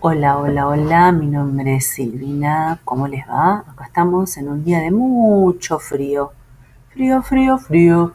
Hola, hola, hola, mi nombre es Silvina, ¿cómo les va? Acá estamos en un día de mucho frío, frío, frío, frío.